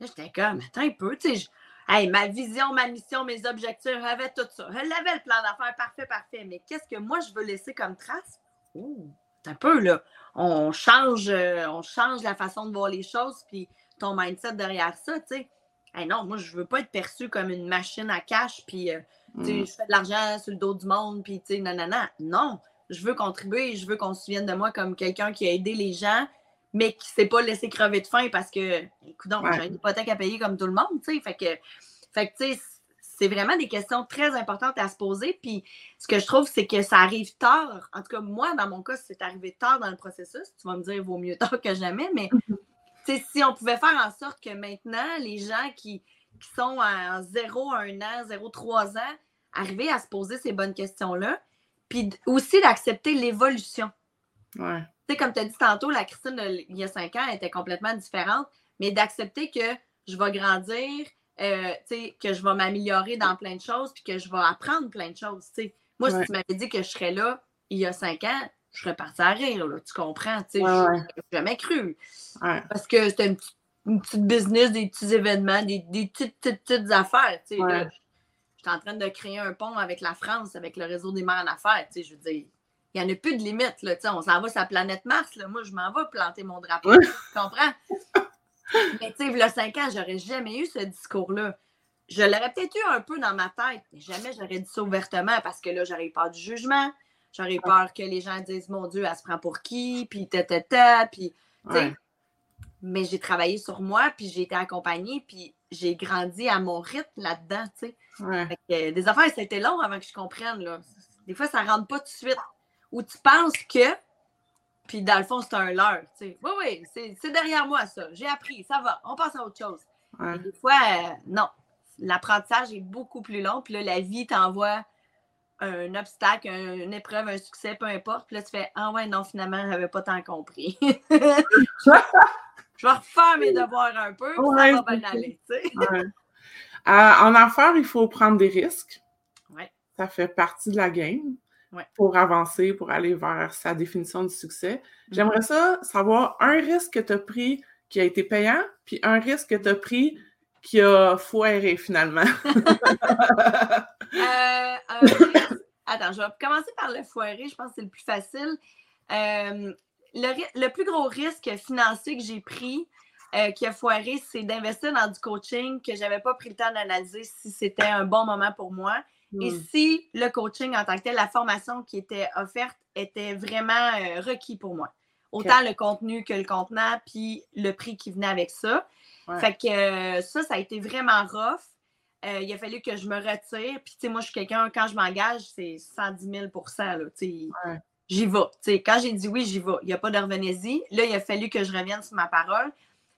Là, j'étais comme, attends un peu, tu sais, Hey, ma vision, ma mission, mes objectifs, j'avais tout ça. Elle avait le plan d'affaires parfait, parfait. Mais qu'est-ce que moi, je veux laisser comme trace? Oh, un peu, là. On change, euh, on change la façon de voir les choses, puis ton mindset derrière ça, tu sais. Hey, non, moi, je veux pas être perçu comme une machine à cash, puis euh, mm. je fais de l'argent sur le dos du monde, puis tu sais, nanana. Non, je veux contribuer, je veux qu'on se souvienne de moi comme quelqu'un qui a aidé les gens, mais qui ne s'est pas laissé crever de faim parce que, écoute, j'ai une hypothèque à payer comme tout le monde, tu sais. Fait que, fait que tu sais, c'est vraiment des questions très importantes à se poser. Puis ce que je trouve, c'est que ça arrive tard. En tout cas, moi, dans mon cas, c'est arrivé tard dans le processus. Tu vas me dire, vaut mieux tard que jamais, mais mm-hmm. si on pouvait faire en sorte que maintenant, les gens qui, qui sont en 0, 1 an, 0, 3 ans, arriver à se poser ces bonnes questions-là, puis aussi d'accepter l'évolution. Ouais comme tu as dit tantôt, la Christine il y a cinq ans était complètement différente, mais d'accepter que je vais grandir, euh, que je vais m'améliorer dans plein de choses, puis que je vais apprendre plein de choses. Moi, si tu m'avais dit que je serais là il y a cinq ans, je serais partie à rire, tu comprends? Je n'aurais jamais cru. Parce que c'était une, petite business, des petits événements, des, petites, petites, affaires. je suis en train de créer un pont avec la France, avec le réseau des mers en affaires. Je veux dire, il n'y en a plus de limite. Là, on s'en va sur la planète Mars. Là. Moi, je m'en vais planter mon drapeau. tu comprends? Mais tu sais, il y a cinq ans, j'aurais jamais eu ce discours-là. Je l'aurais peut-être eu un peu dans ma tête, mais jamais j'aurais dit ça ouvertement parce que là, j'aurais peur du jugement. J'aurais peur que les gens disent Mon Dieu, elle se prend pour qui? Puis ta, ta, ta. Puis, Mais j'ai travaillé sur moi, puis j'ai été accompagnée, puis j'ai grandi à mon rythme là-dedans. tu sais. des affaires, ça a été long avant que je comprenne. Là. Des fois, ça ne rentre pas tout de suite où tu penses que, puis dans le fond, c'est un leurre. Oui, oui, c'est derrière moi ça. J'ai appris, ça va, on passe à autre chose. des fois, euh, non. L'apprentissage est beaucoup plus long, puis là, la vie t'envoie un obstacle, une épreuve, un succès, peu importe. Puis là, tu fais Ah ouais, non, finalement, je n'avais pas tant compris. je vais refaire mes devoirs un peu, puis ça va bien aller. Euh, en affaires, il faut prendre des risques. Ça fait partie de la game pour avancer, pour aller vers sa définition du succès. Mm-hmm. J'aimerais ça savoir un risque que tu as pris qui a été payant, puis un risque que tu as pris qui a foiré finalement. Euh, attends, je vais commencer par le foiré, je pense que c'est le plus facile. Euh, le, plus gros risque financier que j'ai pris, euh, qui a foiré, c'est d'investir dans du coaching que je n'avais pas pris le temps d'analyser si c'était un bon moment pour moi. Et hmm. si le coaching en tant que tel, la formation qui était offerte était vraiment euh, requis pour moi. Autant le contenu que le contenant, puis le prix qui venait avec ça. Fait que euh, ça, ça a été vraiment rough. Euh, il a fallu que je me retire. Puis, tu sais, moi, je suis quelqu'un, quand je m'engage, c'est 110 000 là, J'y vais. quand j'ai dit oui, j'y vais. Il n'y a pas de revenez-y. Là, il a fallu que je revienne sur ma parole.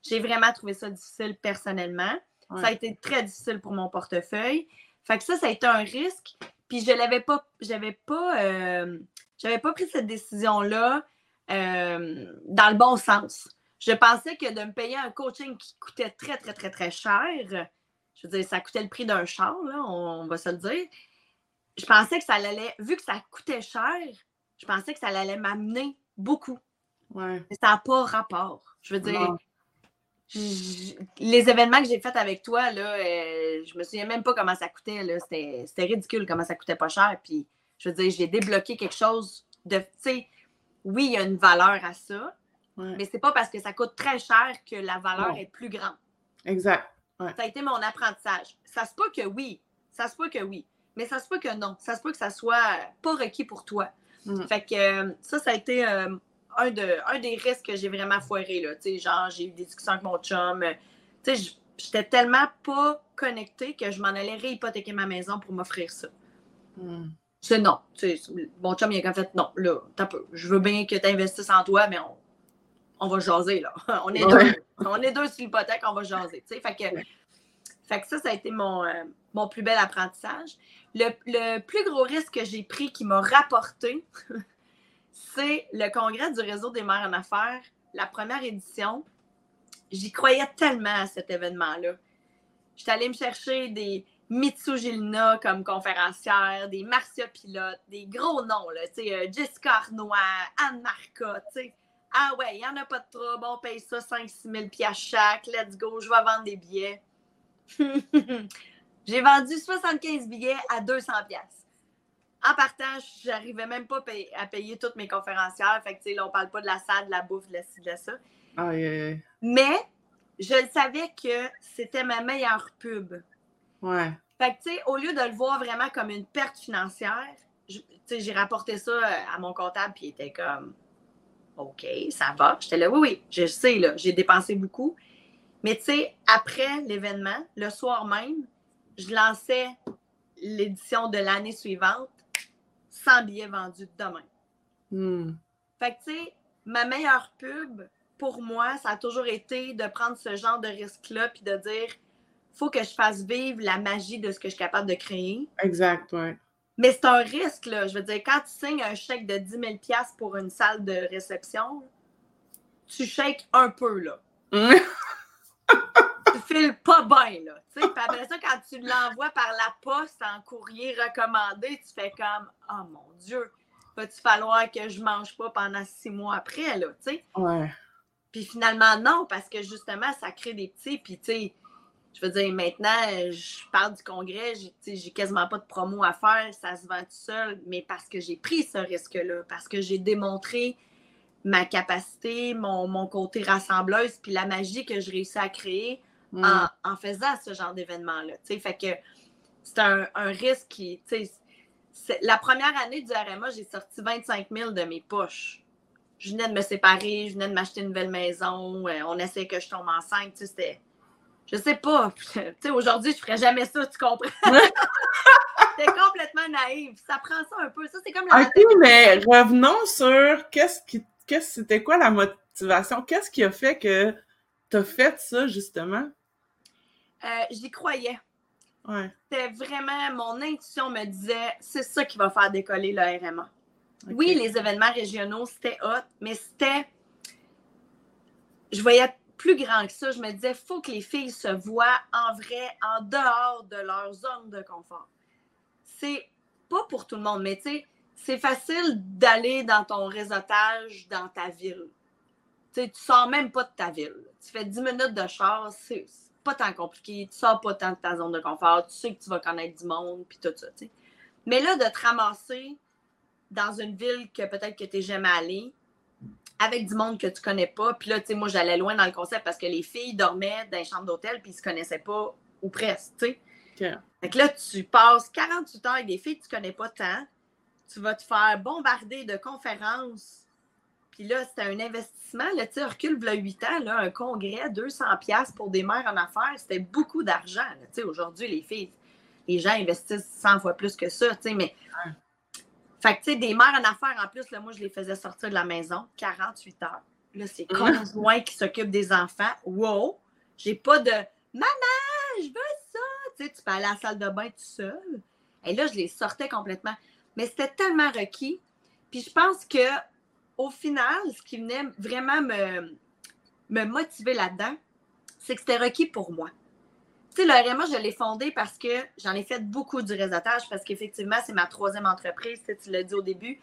J'ai vraiment trouvé ça difficile personnellement. Ça a été très difficile pour mon portefeuille. Fait que ça, ça a été un risque. Puis je l'avais pas, j'avais pas, euh, j'avais pas pris cette décision-là euh, dans le bon sens. Je pensais que de me payer un coaching qui coûtait très, très, très, très cher, je veux dire, ça coûtait le prix d'un char, là, on, va se le dire. Je pensais que ça allait, vu que ça coûtait cher, je pensais que ça allait m'amener beaucoup. Ouais. Mais ça n'a pas rapport. Je veux dire, les événements que j'ai faits avec toi, là, euh, je me souviens même pas comment ça coûtait. C'était ridicule comment ça coûtait pas cher. Puis, je veux dire, j'ai débloqué quelque chose de. Tu sais, oui, il y a une valeur à ça, mais c'est pas parce que ça coûte très cher que la valeur est plus grande. Exact. Ça a été mon apprentissage. Ça se peut que oui. Ça se peut que oui. Mais ça se peut que non. Ça se peut que ça soit pas requis pour toi. Mm. Fait que euh, ça, ça a été euh, un, de, un des risques que j'ai vraiment foiré. Là. genre, j'ai eu des discussions avec mon chum. Euh, tu sais, j'étais tellement pas connectée que je m'en allais réhypothéquer ma maison pour m'offrir ça. Mm. C'est non. mon chum, il a quand fait non, là, t'as peu. Je veux bien que tu investisses en toi, mais on, on va jaser, là. on, est deux, on est deux sur l'hypothèque, on va jaser. Fait que, fait que ça, ça a été mon, mon plus bel apprentissage. Le, plus gros risque que j'ai pris qui m'a rapporté, c'est le congrès du réseau des mères en affaires, la première édition. J'y croyais tellement à cet événement-là. J'étais allée me chercher des Mitsu Gilna comme conférencière, des Marcia Pilote, des gros noms, là, tu sais, euh, Jessica Arnois, Anne Marca, tu sais. Ah ouais, il n'y en a pas de trouble, on paye ça 5-6 000 chaque, let's go, je vais vendre des billets. J'ai vendu 75 billets à 200 pièces. En partage, j'arrivais même pas à payer toutes mes conférencières. Fait que, là, on parle pas de la salle, de la bouffe, de la ci, de la ça. Mais je savais que c'était ma meilleure pub. Ouais. Fait que, tu sais, au lieu de le voir vraiment comme une perte financière, j'ai rapporté ça à mon comptable, puis il était comme, OK, ça va. J'étais là, oui, oui, je sais, là, j'ai dépensé beaucoup. Mais, tu sais, après l'événement, le soir même, je lançais l'édition de l'année suivante sans billets vendus demain. Hmm. Fait que, tu sais, ma meilleure pub, pour moi, ça a toujours été de prendre ce genre de risque-là puis de dire faut que je fasse vivre la magie de ce que je suis capable de créer. Exact, oui. Mais c'est un risque, là. Je veux dire, quand tu signes un chèque de 10 000 pour une salle de réception, tu shakes un peu, là. tu files pas bien, là. Puis après ça, quand tu l'envoies par la poste en courrier recommandé, tu fais comme Oh mon Dieu, va-tu falloir que je mange pas pendant six mois après, là, tu sais? Ouais. Puis finalement, non, parce que justement, ça crée des petits, puis tu sais, je veux dire, maintenant, je parle du congrès, j'ai quasiment pas de promo à faire, ça se vend tout seul, mais parce que j'ai pris ce risque-là, parce que j'ai démontré ma capacité, mon, mon côté rassembleuse, puis la magie que je réussis à créer Mm. en, faisant ce genre d'événement-là. Fait que c'est un, risque qui. La première année du RMA, j'ai sorti 25 000 de mes poches. Je venais de me séparer, je venais de m'acheter une nouvelle maison, euh, on essayait que je tombe enceinte. C'était. Je sais pas. Aujourd'hui, je ferais jamais ça, tu comprends? C'était complètement naïf. Ça prend ça un peu. Ça, c'est comme la. OK, mais revenons sur qu'est-ce qui. C'était quoi la motivation? Qu'est-ce qui a fait que tu as fait ça, justement? Euh, j'y croyais. Ouais. C'était vraiment, mon intuition me disait, c'est ça qui va faire décoller le RMA. Oui, les événements régionaux, c'était hot, mais c'était. Je voyais plus grand que ça. Je me disais, il faut que les filles se voient en vrai, en dehors de leur zone de confort. C'est pas pour tout le monde, mais tu sais, c'est facile d'aller dans ton réseautage dans ta ville. Tu sais, tu sors même pas de ta ville. Tu fais 10 minutes de char, c'est pas tant compliqué, tu sors pas tant de ta zone de confort, tu sais que tu vas connaître du monde, puis tout ça, tu sais. Mais là, de te ramasser dans une ville que peut-être que tu n'es jamais allé, avec du monde que tu connais pas, puis là, tu sais, moi, j'allais loin dans le concept parce que les filles dormaient dans les chambres d'hôtel, puis ils se connaissaient pas, ou presque, tu sais. Fait que là, tu passes 48 heures avec des filles que tu connais pas tant, tu vas te faire bombarder de conférences puis là, c'était un investissement. Là, tu recule le 8 ans, là, un congrès, 200$ pour des mères en affaires, c'était beaucoup d'argent. Tu sais, aujourd'hui, les filles, les gens investissent 100 fois plus que ça, tu sais, mais. Fait que, tu sais, des mères en affaires, en plus, là, moi, je les faisais sortir de la maison 48 heures. Là, c'est conjoint qui s'occupe des enfants. Wow! J'ai pas de Maman, tu sais, tu peux aller à la salle de bain tout seul. Et là, je les sortais complètement. Mais c'était tellement requis. Puis je pense que au final, ce qui venait vraiment me, me motiver là-dedans, c'est que c'était requis pour moi. Tu sais, le RMA, je l'ai fondé parce que j'en ai fait beaucoup du réseautage, parce qu'effectivement, c'est ma troisième entreprise, tu l'as dit au début.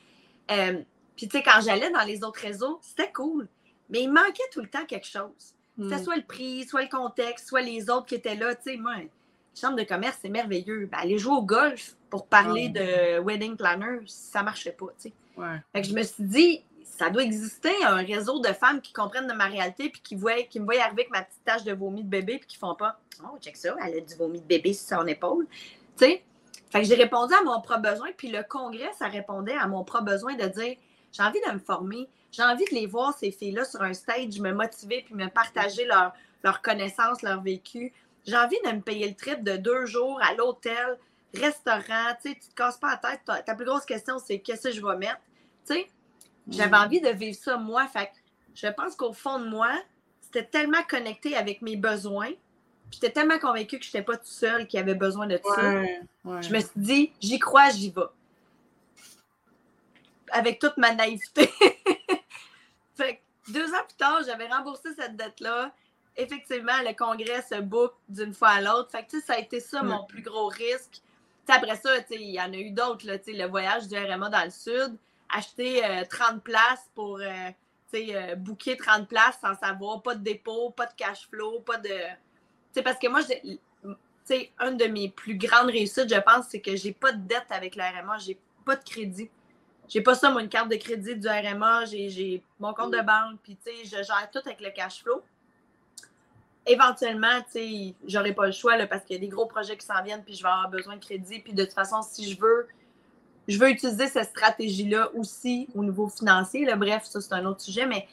Euh, puis, tu sais, quand j'allais dans les autres réseaux, c'était cool. Mais il manquait tout le temps quelque chose. C'était hmm. soit le prix, soit le contexte, soit les autres qui étaient là. Tu sais, moi, chambre de commerce, c'est merveilleux. Ben, aller jouer au golf pour parler de wedding planner, ça marchait pas, tu sais. Fait que je me suis dit, ça doit exister un réseau de femmes qui comprennent de ma réalité puis qui, voient, qui me voient arriver avec ma petite tache de vomi de bébé puis qui font pas Oh, check ça, elle a du vomi de bébé sur son épaule. Tu sais? Fait que j'ai répondu à mon propre besoin, puis le congrès, ça répondait à mon propre besoin de dire j'ai envie de me former, j'ai envie de les voir, ces filles-là, sur un stage, me motiver puis me partager leur, leur connaissance, leur vécu. J'ai envie de me payer le trip de deux jours à l'hôtel, restaurant, tu sais, tu te casses pas la tête. Ta, plus grosse question, c'est qu'est-ce que je vais mettre, tu sais? J'avais mm. envie de vivre ça moi. Fait je pense qu'au fond de moi, c'était tellement connecté avec mes besoins. J'étais tellement convaincue que je n'étais pas toute seule qui avait besoin de tout ça. Je me suis dit, j'y crois, j'y vais. Avec toute ma naïveté. fait deux ans plus tard, j'avais remboursé cette dette-là. Effectivement, le congrès se book d'une fois à l'autre. Fait que, ça a été ça mon plus gros risque. après ça, il y en a eu d'autres. Le voyage du RMA dans le sud acheter 30 euh, places pour euh, euh, booker 30 places sans savoir, pas de dépôt, pas de cash flow, pas de. sais parce que moi, une de mes plus grandes réussites, je pense, c'est que j'ai pas de dette avec le RMA, j'ai pas de crédit. J'ai pas ça, moi, une carte de crédit du RMA, j'ai mon compte de banque, puis je gère tout avec le cash flow. Éventuellement, tu sais, j'aurai pas le choix là, parce qu'il y a des gros projets qui s'en viennent, puis je vais avoir besoin de crédit. Puis de toute façon, si je veux je veux utiliser cette stratégie-là aussi au niveau financier. Bref, ça, c'est un autre sujet, mais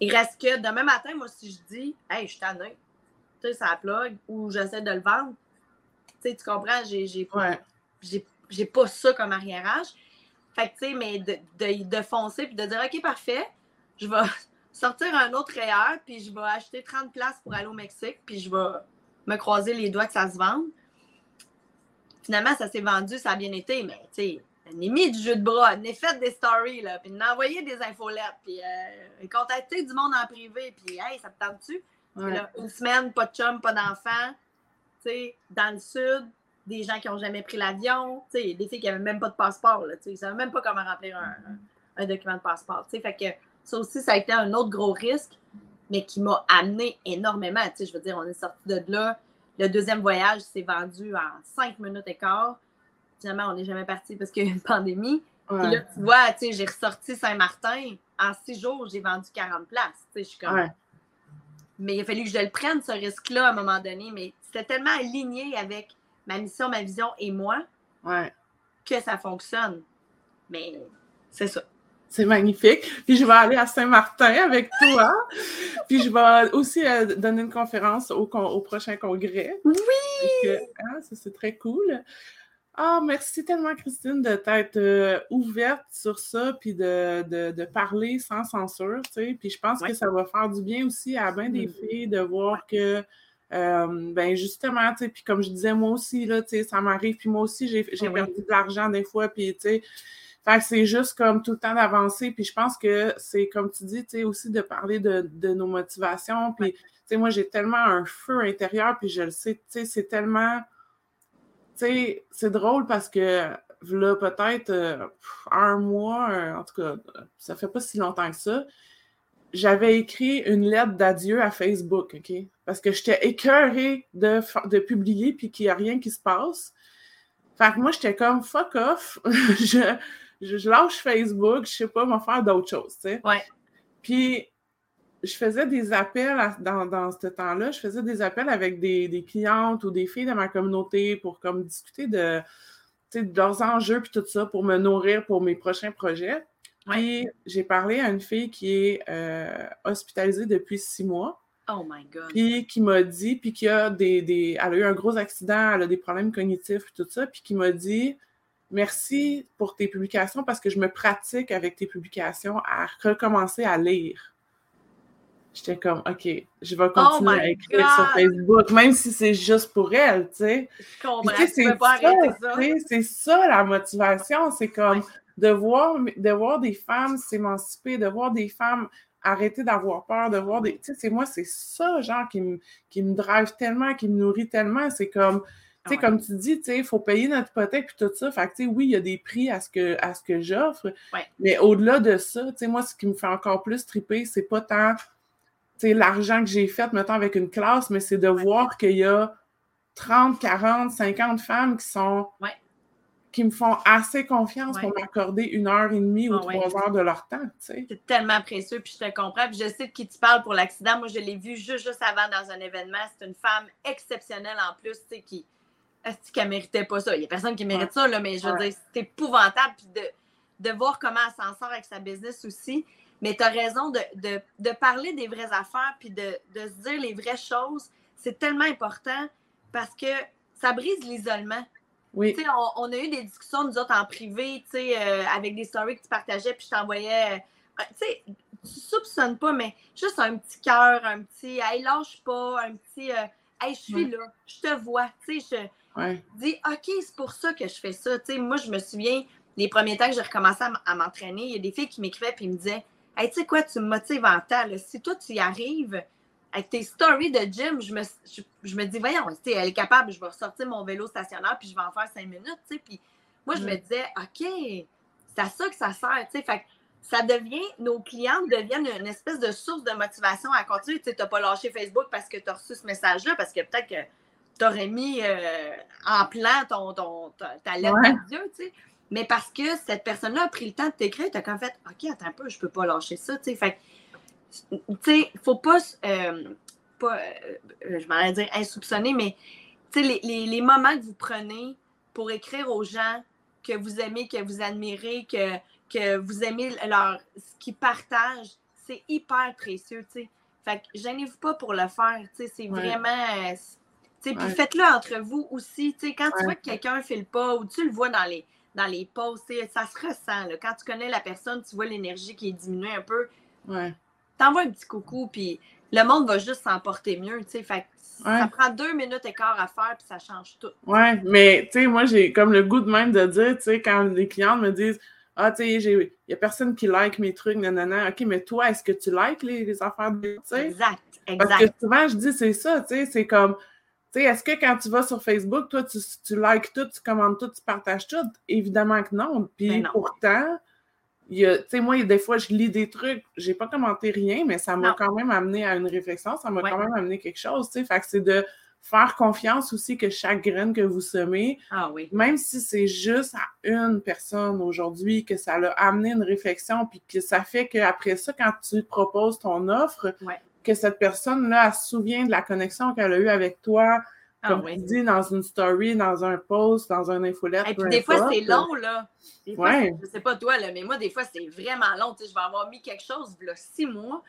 il reste que demain matin, moi, si je dis, hey, je suis tannée, tu sais, ça plug, ou j'essaie de le vendre, tu sais, tu comprends, j'ai, j'ai, pas ça comme arriérage. Fait que, tu sais, mais de, de, foncer puis de dire, OK, parfait, je vais sortir un autre REER, puis je vais acheter 30 places pour aller au Mexique, puis je vais me croiser les doigts que ça se vende. Finalement, ça s'est vendu, ça a bien été, mais tu sais, mis du jeu de bras, a fait des stories, là, puis envoyé des infolettes, puis euh, contacté du monde en privé, puis hey, ça te tente-tu? une semaine, pas de chum, pas d'enfant, tu sais, dans le sud, des gens qui n'ont jamais pris l'avion, tu sais, des filles qui n'avaient même pas de passeport, là, tu sais, ils ne savaient même pas comment remplir un, document de passeport, tu sais, fait que ça aussi, ça a été un autre gros risque, mais qui m'a amené énormément, tu sais, je veux dire, on est sorti de là, le deuxième voyage s'est vendu en cinq minutes et quart, finalement, on n'est jamais parti parce qu'il y a une pandémie. Et là, tu vois, tu sais, j'ai ressorti Saint-Martin. En six jours, j'ai vendu 40 places. Tu sais, je suis comme. Mais il a fallu que je le prenne, ce risque-là, à un moment donné. Mais c'était tellement aligné avec ma mission, ma vision et moi que ça fonctionne. Mais c'est ça. C'est magnifique. Puis je vais aller à Saint-Martin avec toi. Puis je vais aussi euh, donner une conférence au, au prochain congrès. Oui! Hein, ça, c'est très cool. Ah, merci tellement, Christine, de t'être euh, ouverte sur ça, puis de, parler sans censure, tu sais. Puis je pense que ça va faire du bien aussi à bien des mm. filles de voir que, euh, ben justement, tu sais, puis comme je disais, moi aussi, là, tu sais, ça m'arrive, puis moi aussi, j'ai perdu de l'argent des fois, puis tu sais, c'est juste comme tout le temps d'avancer, puis je pense que c'est, comme tu dis, tu sais, aussi de parler de, nos motivations, puis, tu sais, moi, j'ai tellement un feu intérieur, puis je le sais, tu sais, c'est tellement sais, c'est drôle parce que là, peut-être euh, un mois, euh, en tout cas, ça fait pas si longtemps que ça, j'avais écrit une lettre d'adieu à Facebook, OK? Parce que j'étais écœurée de, de publier puis qu'il n'y a rien qui se passe. Fait que moi, j'étais comme fuck off, je, je, lâche Facebook, je sais pas, m'en faire d'autres choses, tu sais. Ouais. Puis je faisais des appels dans, ce temps-là, je faisais des appels avec des, clientes ou des filles de ma communauté pour comme discuter de, de leurs enjeux puis tout ça pour me nourrir pour mes prochains projets. Puis j'ai parlé à une fille qui est euh, hospitalisée depuis six mois. Oh my God. Puis qui m'a dit, puis qui a des, des, Elle a eu un gros accident, elle a des problèmes cognitifs et tout ça, puis qui m'a dit Merci pour tes publications parce que je me pratique avec tes publications à recommencer à lire. J'étais comme, OK, je vais continuer oh à écrire sur Facebook, même si c'est juste pour elle, tu sais. Je comprends, tu pas arrêter ça. C'est ça la motivation, c'est comme de, voir, de voir des femmes s'émanciper, de voir des femmes arrêter d'avoir peur, de voir des... Tu sais, c'est moi, c'est ça, genre, qui me, qui me drive tellement, qui me nourrit tellement, c'est comme... Tu sais, comme tu dis, tu sais, il faut payer notre hypothèque puis tout ça. Fait que, tu sais, oui, il y a des prix à ce que, à ce que j'offre. Mais au-delà de ça, tu sais, moi, ce qui me fait encore plus triper, c'est pas tant l'argent que j'ai fait, mettons, avec une classe, mais c'est de voir qu'il y a 30, 40, 50 femmes qui sont qui me font assez confiance pour m'accorder une heure et demie ou ah trois heures de leur temps. C'est tellement précieux, puis je te comprends. Puis je sais de qui tu parles pour l'accident. Moi, je l'ai vu juste, juste avant dans un événement. C'est une femme exceptionnelle en plus, tu sais, qui. Est-ce qu'elle méritait pas ça? Il n'y a personne qui mérite ça, là, mais je veux dire, c'est épouvantable. Puis de, de voir comment elle s'en sort avec sa business aussi. Mais tu as raison de, parler des vraies affaires puis de, se dire les vraies choses. C'est tellement important parce que ça brise l'isolement. Oui. On, on, a eu des discussions, nous autres, en privé, euh, avec des stories que tu partageais, puis je t'envoyais. Euh, tu tu soupçonnes pas, mais juste un petit cœur, un petit Hey, lâche pas, un petit euh, Hey, je suis là, je te vois. Tu sais, je dis OK, c'est pour ça que je fais ça. Moi, je me souviens, les premiers temps que j'ai recommencé à m'entraîner, il y a des filles qui m'écrivaient et me disaient Hey, tu sais quoi, tu me motives en temps. Si toi, tu y arrives avec tes stories de gym, je me, je, me dis, voyons, elle est capable, je vais ressortir mon vélo stationnaire puis je vais en faire cinq minutes. Puis moi, je me mm. disais, OK, c'est à ça que ça sert. Fait ça devient, nos clientes deviennent une espèce de source de motivation à continuer. Tu n'as pas lâché Facebook parce que tu as reçu ce message-là, parce que peut-être que tu aurais mis euh, en plan ton, ton, ta lettre ouais. Dieu, tu sais. Mais parce que cette personne-là a pris le temps de t'écrire, tu as comme fait OK, attends un peu, je peux pas lâcher ça. Tu sais, fait tu sais, faut pas, euh, pas euh, je m'en dire insoupçonner, mais tu sais, les, les, moments que vous prenez pour écrire aux gens que vous aimez, que vous admirez, que, que vous aimez leur, ce qu'ils partagent, c'est hyper précieux, tu sais. Fait que gênez-vous pas pour le faire, tu sais, c'est vraiment... Euh, tu sais, puis faites-le entre vous aussi, tu sais, quand tu vois que quelqu'un fait le pas ou tu le vois dans les dans les posts, ça se ressent. Quand tu connais la personne, tu vois l'énergie qui est diminuée un peu. Ouais. T'envoies un petit coucou, puis le monde va juste s'emporter mieux. Fait Ça prend deux minutes et quart à faire, puis ça change tout. Ouais, mais tu sais, moi, j'ai comme le goût de même de dire, tu sais, quand les clients me disent Ah, tu sais, il n'y a personne qui like mes trucs, nanana. OK, mais toi, est-ce que tu likes les, les affaires de. Exact, exact. Parce que souvent, je dis, c'est ça, tu sais, c'est comme est-ce que quand tu vas sur Facebook, toi, tu, tu likes tout, tu commandes tout, tu partages tout? Évidemment que non. Puis ben pourtant, tu sais, moi, des fois, je lis des trucs, j'ai pas commenté rien, mais ça m'a quand même amené à une réflexion, ça m'a quand même amené quelque chose, tu sais. Fait que c'est de faire confiance aussi que chaque graine que vous semez, ah oui. même si c'est juste à une personne aujourd'hui, que ça l'a amené une réflexion, puis que ça fait qu'après ça, quand tu proposes ton offre, que cette personne-là, se souvient de la connexion qu'elle a eue avec toi, ah comme tu dis, dans une story, dans un post, dans un infolette. Et puis des fois, c'est long, là. Des fois, je sais pas toi, là, mais moi, des fois, c'est vraiment long. Tu sais, je vais avoir mis quelque chose, là, six mois.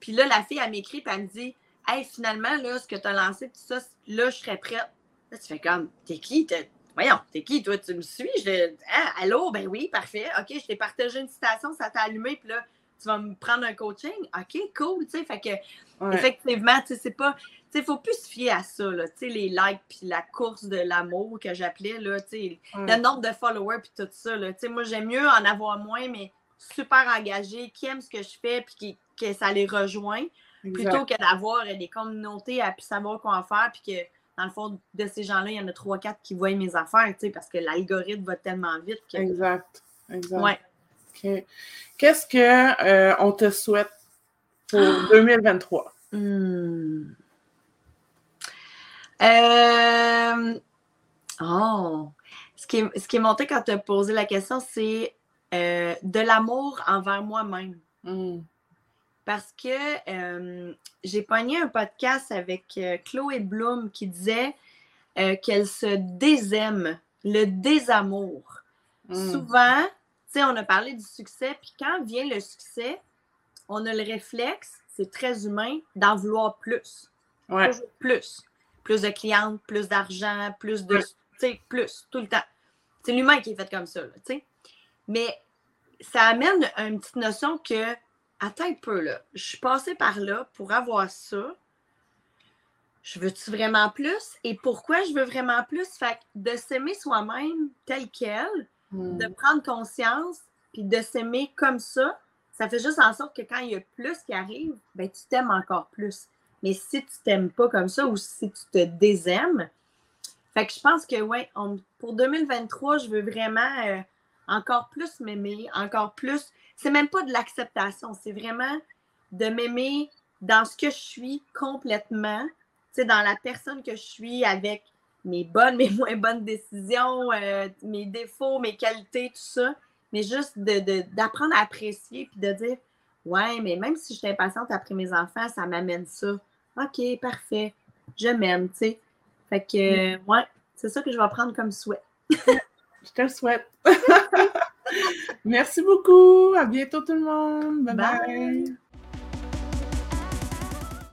Puis là, la fille, elle m'écrit, puis elle me dit Hey, finalement, là, ce que tu as lancé, tout ça, là, je serais prête. Là, tu fais comme T'es qui? Voyons, t'es qui, toi? Tu me suis? Je... Ah, allô? Ben oui, parfait. OK, je t'ai partagé une citation, ça t'a allumé, puis là, tu vas me prendre un coaching? OK, cool, tu sais. Fait que, effectivement, tu sais, c'est pas. Tu sais, faut plus se fier à ça, là. Tu sais, les likes, puis la course de l'amour que j'appelais, là. Tu sais, le nombre de followers, puis tout ça, là. Tu sais, moi, j'aime mieux en avoir moins, mais super engagés, qui aiment ce que je fais, puis qui, que ça les rejoint, plutôt que d'avoir des communautés à puis savoir quoi en faire, puis que dans le fond, de ces gens-là, il y en a trois, quatre qui voient mes affaires, tu sais, parce que l'algorithme va tellement vite que. Exact. Exact. Ouais. Qu'est-ce qu'on euh, on te souhaite pour 2023? Hmm. Euh, oh! Ce qui, est, ce qui est monté quand tu as posé la question, c'est euh, de l'amour envers moi-même. Hmm. Parce que j'ai pogné un podcast avec Chloé Bloom qui disait qu'elle se désaime, le désamour. Hmm. Souvent, on a parlé du succès, puis quand vient le succès, on a le réflexe, c'est très humain, d'en vouloir plus. plus. Plus de clientes, plus d'argent, plus de. Tu sais, plus, tout le temps. C'est l'humain qui est fait comme ça, tu sais. Mais ça amène une petite notion que attends un peu là, je suis passée par là pour avoir ça. Je veux-tu vraiment plus? Et pourquoi je veux vraiment plus? Fait de s'aimer soi-même tel quel, de hmm. prendre conscience, puis de s'aimer comme ça, ça fait juste en sorte que quand il y a plus qui arrive, ben, tu t'aimes encore plus. Mais si tu t'aimes pas comme ça ou si tu te désaimes, fait que je pense que, ouais, pour 2023, je veux vraiment euh, encore plus m'aimer, encore plus. C'est même pas de l'acceptation, c'est vraiment de m'aimer dans ce que je suis complètement, tu dans la personne que je suis avec mes bonnes, mes moins bonnes décisions, euh, mes défauts, mes qualités, tout ça. Mais juste d'apprendre à apprécier puis de dire Ouais, mais même si je suis impatiente après mes enfants, ça m'amène ça. OK, parfait. Je m'aime, tu sais. Fait que, ouais, c'est ça que je vais prendre comme souhait. je te le souhaite. Merci beaucoup. À bientôt tout le monde. bye. bye.